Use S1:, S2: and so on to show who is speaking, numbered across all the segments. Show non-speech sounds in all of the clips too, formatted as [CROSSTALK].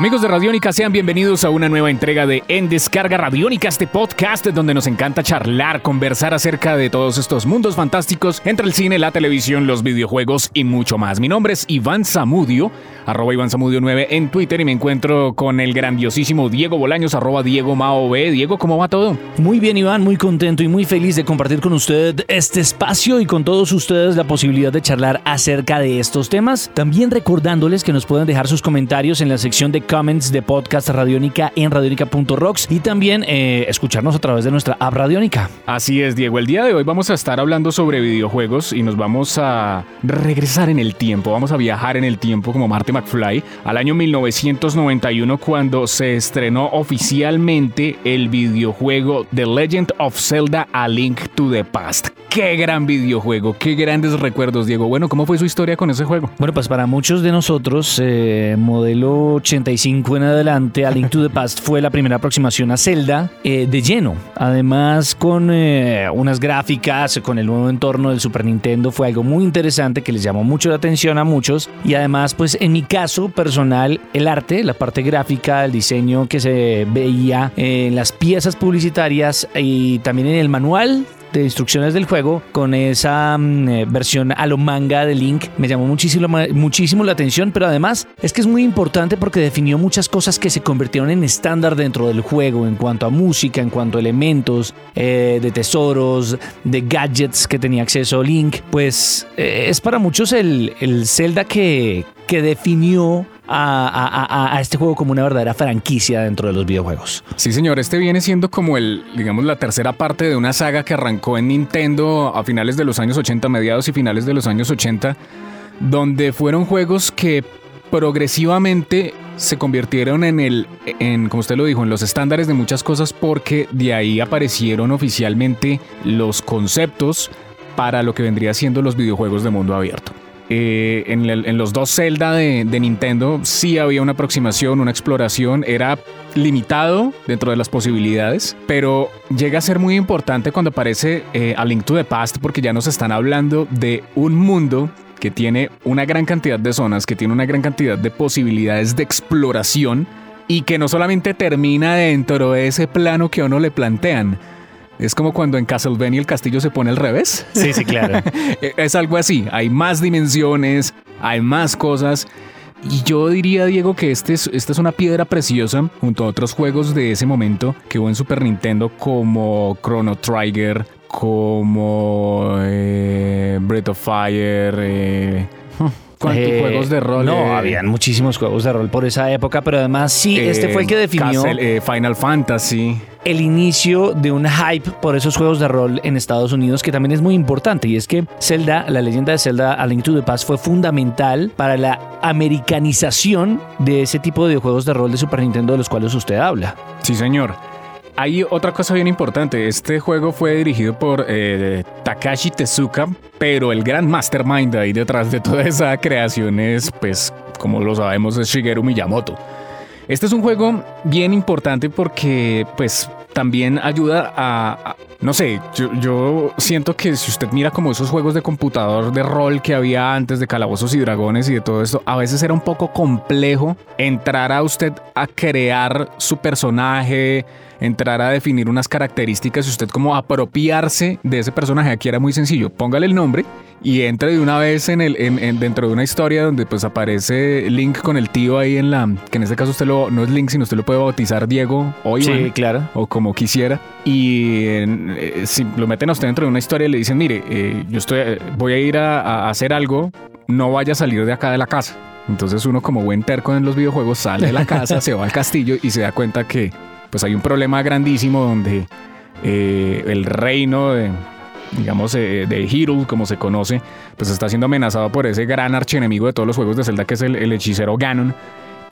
S1: Amigos de Radiónica, sean bienvenidos a una nueva entrega de En Descarga Radiónica, este podcast donde nos encanta charlar, conversar acerca de todos estos mundos fantásticos entre el cine, la televisión, los videojuegos y mucho más. Mi nombre es Iván Zamudio, arroba Iván Zamudio 9 en Twitter y me encuentro con el grandiosísimo Diego Bolaños, arroba Diego Mao B. Diego, ¿cómo va todo?
S2: Muy bien, Iván, muy contento y muy feliz de compartir con usted este espacio y con todos ustedes la posibilidad de charlar acerca de estos temas. También recordándoles que nos pueden dejar sus comentarios en la sección de comments de podcast Radiónica en radionica.rocks y también eh, escucharnos a través de nuestra app Radiónica.
S1: Así es, Diego. El día de hoy vamos a estar hablando sobre videojuegos y nos vamos a regresar en el tiempo. Vamos a viajar en el tiempo como Marty McFly al año 1991 cuando se estrenó oficialmente el videojuego The Legend of Zelda A Link to the Past. Qué gran videojuego, qué grandes recuerdos, Diego. Bueno, ¿cómo fue su historia con ese juego?
S2: Bueno, pues para muchos de nosotros, eh, modelo 85 en adelante, A Link to the Past fue la primera aproximación a Zelda eh, de lleno. Además, con eh, unas gráficas, con el nuevo entorno del Super Nintendo, fue algo muy interesante que les llamó mucho la atención a muchos. Y además, pues en mi caso personal, el arte, la parte gráfica, el diseño que se veía en las piezas publicitarias y también en el manual de instrucciones del juego con esa mm, eh, versión a lo manga de Link me llamó muchísimo, muchísimo la atención, pero además es que es muy importante porque definió muchas cosas que se convirtieron en estándar dentro del juego en cuanto a música, en cuanto a elementos eh, de tesoros, de gadgets que tenía acceso Link. Pues eh, es para muchos el, el Zelda que, que definió a, este juego como una verdadera franquicia dentro de los videojuegos.
S1: Sí, señor, este viene siendo como el, digamos, la tercera parte de una saga que arrancó en Nintendo a finales de los años 80, mediados y finales de los años 80, donde fueron juegos que progresivamente se convirtieron en el, en, como usted lo dijo, en los estándares de muchas cosas porque de ahí aparecieron oficialmente los conceptos para lo que vendría siendo los videojuegos de mundo abierto. Eh, en, los dos Zelda de, de, Nintendo sí había una aproximación, una exploración, era limitado dentro de las posibilidades, pero llega a ser muy importante cuando aparece eh, A Link to the Past porque ya nos están hablando de un mundo que tiene una gran cantidad de zonas, que tiene una gran cantidad de posibilidades de exploración y que no solamente termina dentro de ese plano que a uno le plantean, es como cuando en Castlevania el castillo se pone al revés.
S2: Sí, sí, claro. [LAUGHS]
S1: es algo así. Hay más dimensiones, hay más cosas. Y yo diría, Diego, que este es, esta es una piedra preciosa junto a otros juegos de ese momento que hubo en Super Nintendo como Chrono Trigger, como eh, Breath of Fire. Eh, ¿Cuántos
S2: Eh,
S1: juegos de rol?
S2: No,
S1: eh,
S2: habían muchísimos juegos de rol por esa época, pero además sí, este fue el que
S1: eh,
S2: definió
S1: Castle- eh, Final Fantasy.
S2: el inicio de un hype por esos juegos de rol en Estados Unidos que también es muy importante y es que Zelda, la leyenda de Zelda A Link to the Past fue fundamental para la americanización de ese tipo de juegos de rol de Super Nintendo de los cuales usted habla.
S1: Sí, señor. Hay otra cosa bien importante. Este juego fue dirigido por eh, Takashi Tezuka, pero el gran mastermind ahí detrás de toda esa creación es, pues, como lo sabemos, es Shigeru Miyamoto. Este es un juego bien importante porque, pues, también ayuda a, a- no sé, yo, yo siento que si usted mira como esos juegos de computador de rol que había antes de Calabozos y Dragones y de todo esto, a veces era un poco complejo entrar a usted a crear su personaje, entrar a definir unas características y usted como apropiarse de ese personaje. Aquí era muy sencillo, póngale el nombre y entre de una vez en el, en- en- dentro de una historia donde pues aparece Link con el tío ahí en la, que en este caso usted lo, no es Link, sino usted lo puede bautizar Diego o Iván
S2: claro.
S1: o como quisiera. Y eh, si lo meten a usted dentro de una historia y le dicen, mire, eh, yo estoy, eh, voy a ir a, hacer algo, no vaya a salir de acá de la casa. Entonces uno como buen terco en los videojuegos sale de la casa, se va al castillo y se da cuenta que pues hay un problema grandísimo donde el reino de, digamos, de Hyrule, como se conoce, pues está siendo amenazado por ese gran archienemigo de todos los juegos de Zelda que es el, el hechicero Ganon.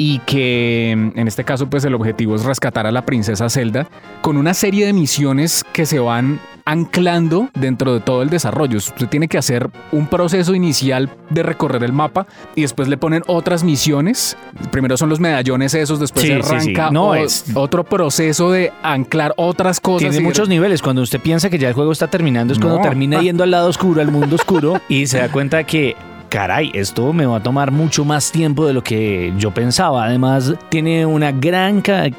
S1: Y que en este caso pues el objetivo es rescatar a la princesa Zelda con una serie de misiones que se van anclando dentro de todo el desarrollo. Usted tiene que hacer un proceso inicial de recorrer el mapa y después le ponen otras misiones. Primero son los medallones esos, después
S2: Sí,
S1: se
S2: sí, sí.
S1: arranca
S2: No,
S1: o-
S2: es-
S1: otro proceso de anclar otras cosas.
S2: Tiene muchos niveles. Cuando usted piensa que ya el juego está terminando, es cuando
S1: No.
S2: termina yendo al lado oscuro, al mundo oscuro, y se da cuenta que. Caray, esto me va a tomar mucho más tiempo de lo que yo pensaba. Además, tiene una gran ca-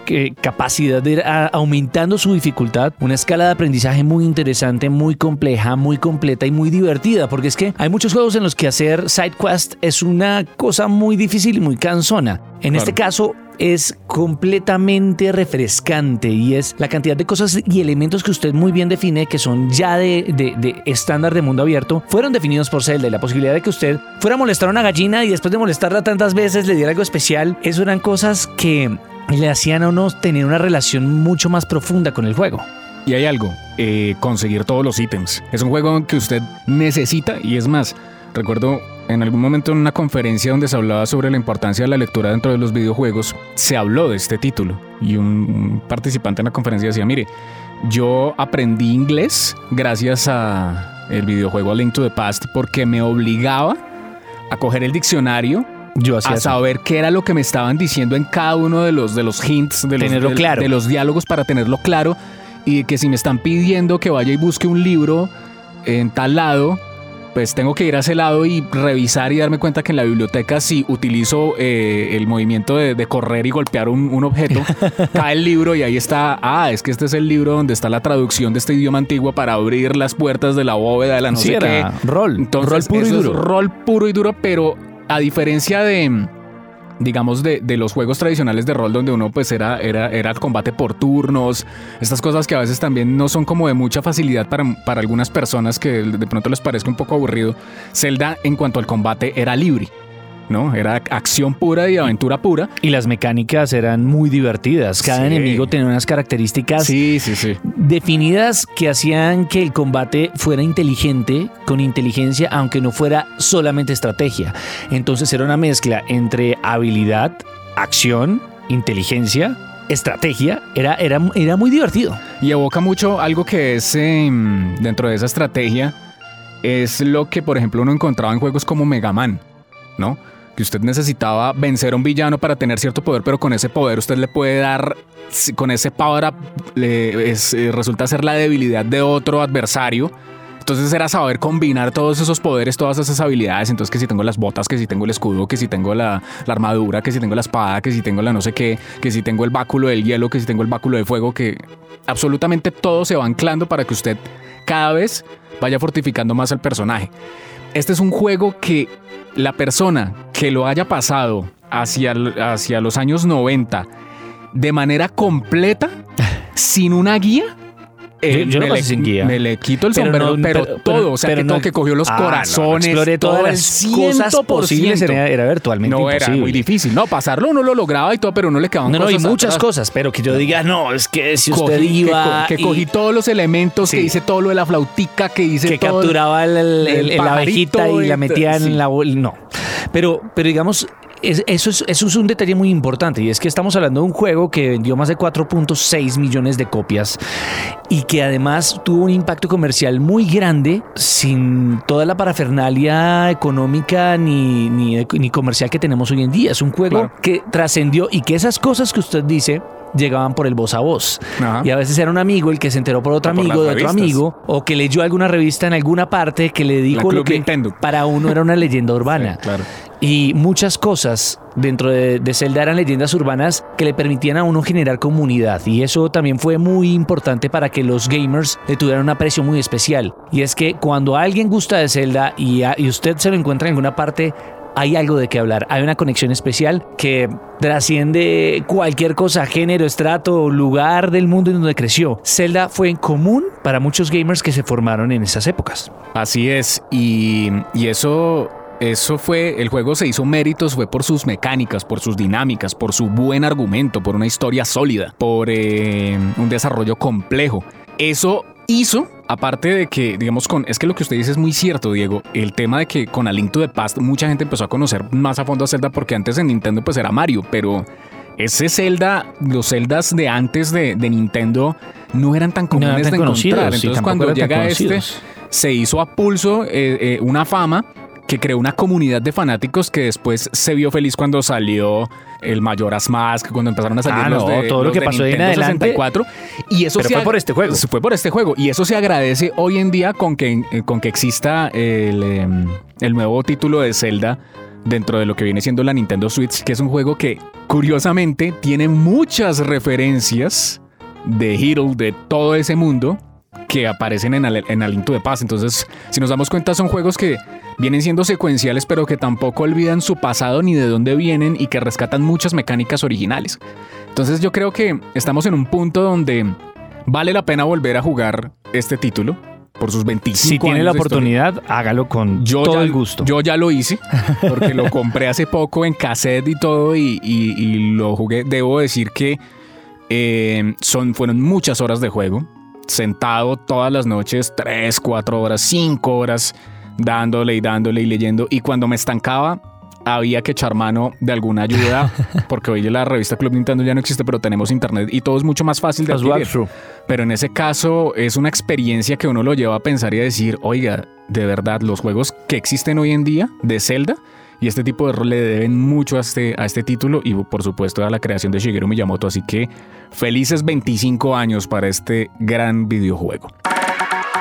S2: capacidad de ir aumentando su dificultad, una escala de aprendizaje muy interesante, muy compleja, muy completa y muy divertida. Porque es que hay muchos juegos en los que hacer side quest es una cosa muy difícil y muy cansona. En este caso, es completamente refrescante y es la cantidad de cosas y elementos que usted muy bien define que son ya de, de- de estándar de mundo abierto fueron definidos por Zelda y la posibilidad de que usted fuera a molestar a una gallina y después de molestarla tantas veces le diera algo especial, eso eran cosas que le hacían a uno tener una relación mucho más profunda con el juego.
S1: Y hay algo, eh, conseguir todos los ítems. Es un juego que usted necesita y es más, recuerdo en algún momento en una conferencia donde se hablaba sobre la importancia de la lectura dentro de los videojuegos, se habló de este título y un, participante en la conferencia decía, mire, yo aprendí inglés gracias a el videojuego A Link to the Past porque me obligaba a coger el diccionario
S2: Yo
S1: a
S2: eso.
S1: saber qué era lo que me estaban diciendo en cada uno de los, de los hints, de los,
S2: Tenerlo
S1: de-
S2: claro.
S1: de los diálogos para tenerlo claro y que si me están pidiendo que vaya y busque un libro en tal lado, pues tengo que ir a ese lado y revisar y darme cuenta que en la biblioteca si utilizo eh, el movimiento de, de correr y golpear un, un objeto, [LAUGHS] cae el libro y ahí está, ah, es que este es el libro donde está la traducción de este idioma antiguo para abrir las puertas de la bóveda de la no
S2: Sí,
S1: sé
S2: era
S1: qué.
S2: rol,
S1: Entonces,
S2: rol puro y duro.
S1: rol puro y duro, pero a diferencia de, digamos, de, de los juegos tradicionales de rol donde uno pues era, era, era el combate por turnos, estas cosas que a veces también no son como de mucha facilidad para, para algunas personas que de pronto les parezca un poco aburrido, Zelda en cuanto al combate era libre. ¿No? Era acción pura y aventura pura.
S2: Y las mecánicas eran muy divertidas. Cada
S1: Sí.
S2: enemigo tenía unas características
S1: Sí, sí, sí.
S2: definidas que hacían que el combate fuera inteligente, con inteligencia, aunque no fuera solamente estrategia. Entonces era una mezcla entre habilidad, acción, inteligencia, estrategia. Era, era, era muy divertido.
S1: Y evoca mucho algo que es em, dentro de esa estrategia, es lo que por ejemplo uno encontraba en juegos como Mega Man, ¿no? Que usted necesitaba vencer a un villano para tener cierto poder, pero con ese poder usted le puede dar, con ese power up, le- eh, resulta ser la debilidad de otro adversario. Entonces era saber combinar todos esos poderes, todas esas habilidades. Entonces que si tengo las botas, que si tengo el escudo, que si tengo la, la armadura, que si tengo la espada, que si tengo la no sé qué, que si tengo el báculo del hielo, que si tengo el báculo de fuego, que absolutamente todo se va anclando para que usted cada vez vaya fortificando más al personaje. Este es un juego que la persona que lo haya pasado hacia, hacia los años 90 de manera completa, [LAUGHS] sin una guía, eh,
S2: Yo- yo lo
S1: me, le,
S2: sin guía.
S1: me le quito el
S2: Pero
S1: sombrero,
S2: no-
S1: pero,
S2: pero-
S1: todo, o sea,
S2: pero
S1: que
S2: no-
S1: todo que cogió los
S2: Ah, no, no,
S1: corazones,
S2: exploré todas las cosas
S1: 100%.
S2: posibles, era, era virtualmente
S1: No,
S2: imposible.
S1: era muy difícil. No, pasarlo uno lo lograba y todo, pero uno le quedaban
S2: No, no, y
S1: cosas
S2: muchas
S1: atrás.
S2: cosas, pero que yo diga, no, es que si usted
S1: que
S2: iba
S1: co- que,
S2: y-
S1: cogí todos los elementos,
S2: Sí.
S1: que hice todo lo de la flautica, que hice
S2: que
S1: todo el-
S2: capturaba el, el-
S1: el
S2: el- la abejita y la metía en
S1: sí.
S2: la No. Pero, pero digamos, es- eso, es, eso es un detalle muy importante y es que estamos hablando de un juego que vendió más de 4.6 millones de copias y que además tuvo un impacto comercial muy grande sin toda la parafernalia económica ni, ni, ni comercial que tenemos hoy en día. Es un juego
S1: Claro.
S2: que trascendió y que esas cosas que usted dice llegaban por el voz a voz.
S1: Ajá.
S2: Y a veces era un amigo el que se enteró por otro
S1: O por
S2: amigo de otro amigo o que leyó alguna revista en alguna parte que le dijo lo que
S1: Nintendo.
S2: para uno era una leyenda urbana.
S1: Sí, claro.
S2: Y muchas cosas dentro de, de Zelda eran leyendas urbanas que le permitían a uno generar comunidad. Y eso también fue muy importante para que los gamers le tuvieran un aprecio muy especial. Y es que cuando alguien gusta de Zelda y, a- y usted se lo encuentra en alguna parte, hay algo de qué hablar. Hay una conexión especial que trasciende cualquier cosa, género, estrato, lugar del mundo en donde creció. Zelda fue en común para muchos gamers que se formaron en esas épocas.
S1: Así es, y, eso, eso fue, el juego se hizo méritos, fue por sus mecánicas, por sus dinámicas, por su buen argumento, por una historia sólida, por eh, un desarrollo complejo. Eso hizo, aparte de que, digamos, con. Es que lo que usted dice es muy cierto, Diego. El tema de que con A Link to the Past mucha gente empezó a conocer más a fondo a Zelda porque antes en Nintendo pues era Mario, pero ese Zelda, los Zeldas de antes de, de Nintendo no eran tan comunes
S2: tan
S1: de encontrar. Entonces cuando llega este, se hizo a pulso eh, eh, una fama que creó una comunidad de fanáticos que después se vio feliz cuando salió el Majora's Mask, cuando empezaron a salir
S2: Ah,
S1: los
S2: no,
S1: de,
S2: todo lo
S1: los
S2: que
S1: de
S2: pasó de ahí en
S1: Nintendo
S2: adelante.
S1: 64. Y eso
S2: Pero
S1: se
S2: fue por este juego.
S1: Fue por este juego. Y eso se agradece hoy en día con que, eh, con que exista el, em, el nuevo título de Zelda dentro de lo que viene siendo la Nintendo Switch, que es un juego que curiosamente tiene muchas referencias de Hero, de todo ese mundo que aparecen en, Al- en Aliento de Paz. Entonces, si nos damos cuenta, son juegos que vienen siendo secuenciales, pero que tampoco olvidan su pasado ni de dónde vienen y que rescatan muchas mecánicas originales. Entonces, yo creo que estamos en un punto donde vale la pena volver a jugar este título por sus 25
S2: Si tiene
S1: años
S2: la
S1: historia.
S2: oportunidad, hágalo con
S1: Yo
S2: todo
S1: ya,
S2: el gusto.
S1: Yo ya lo hice, [LAUGHS] porque lo compré hace poco en cassette y todo, y, y- y lo jugué. Debo decir que eh, son, fueron muchas horas de juego, sentado todas las noches, 3, 4 horas, 5 horas, dándole y dándole y leyendo. Y cuando me estancaba, había que echar mano de alguna ayuda, [LAUGHS] porque hoy la revista Club Nintendo ya no existe, pero tenemos internet y todo es mucho más fácil de adquirir. Pero en ese caso es una experiencia que uno lo lleva a pensar y a decir, oiga, de verdad, los juegos que existen hoy en día de Zelda y este tipo de rol le deben mucho a este, a este título y por supuesto a la creación de Shigeru Miyamoto. Así que felices 25 años para este gran videojuego.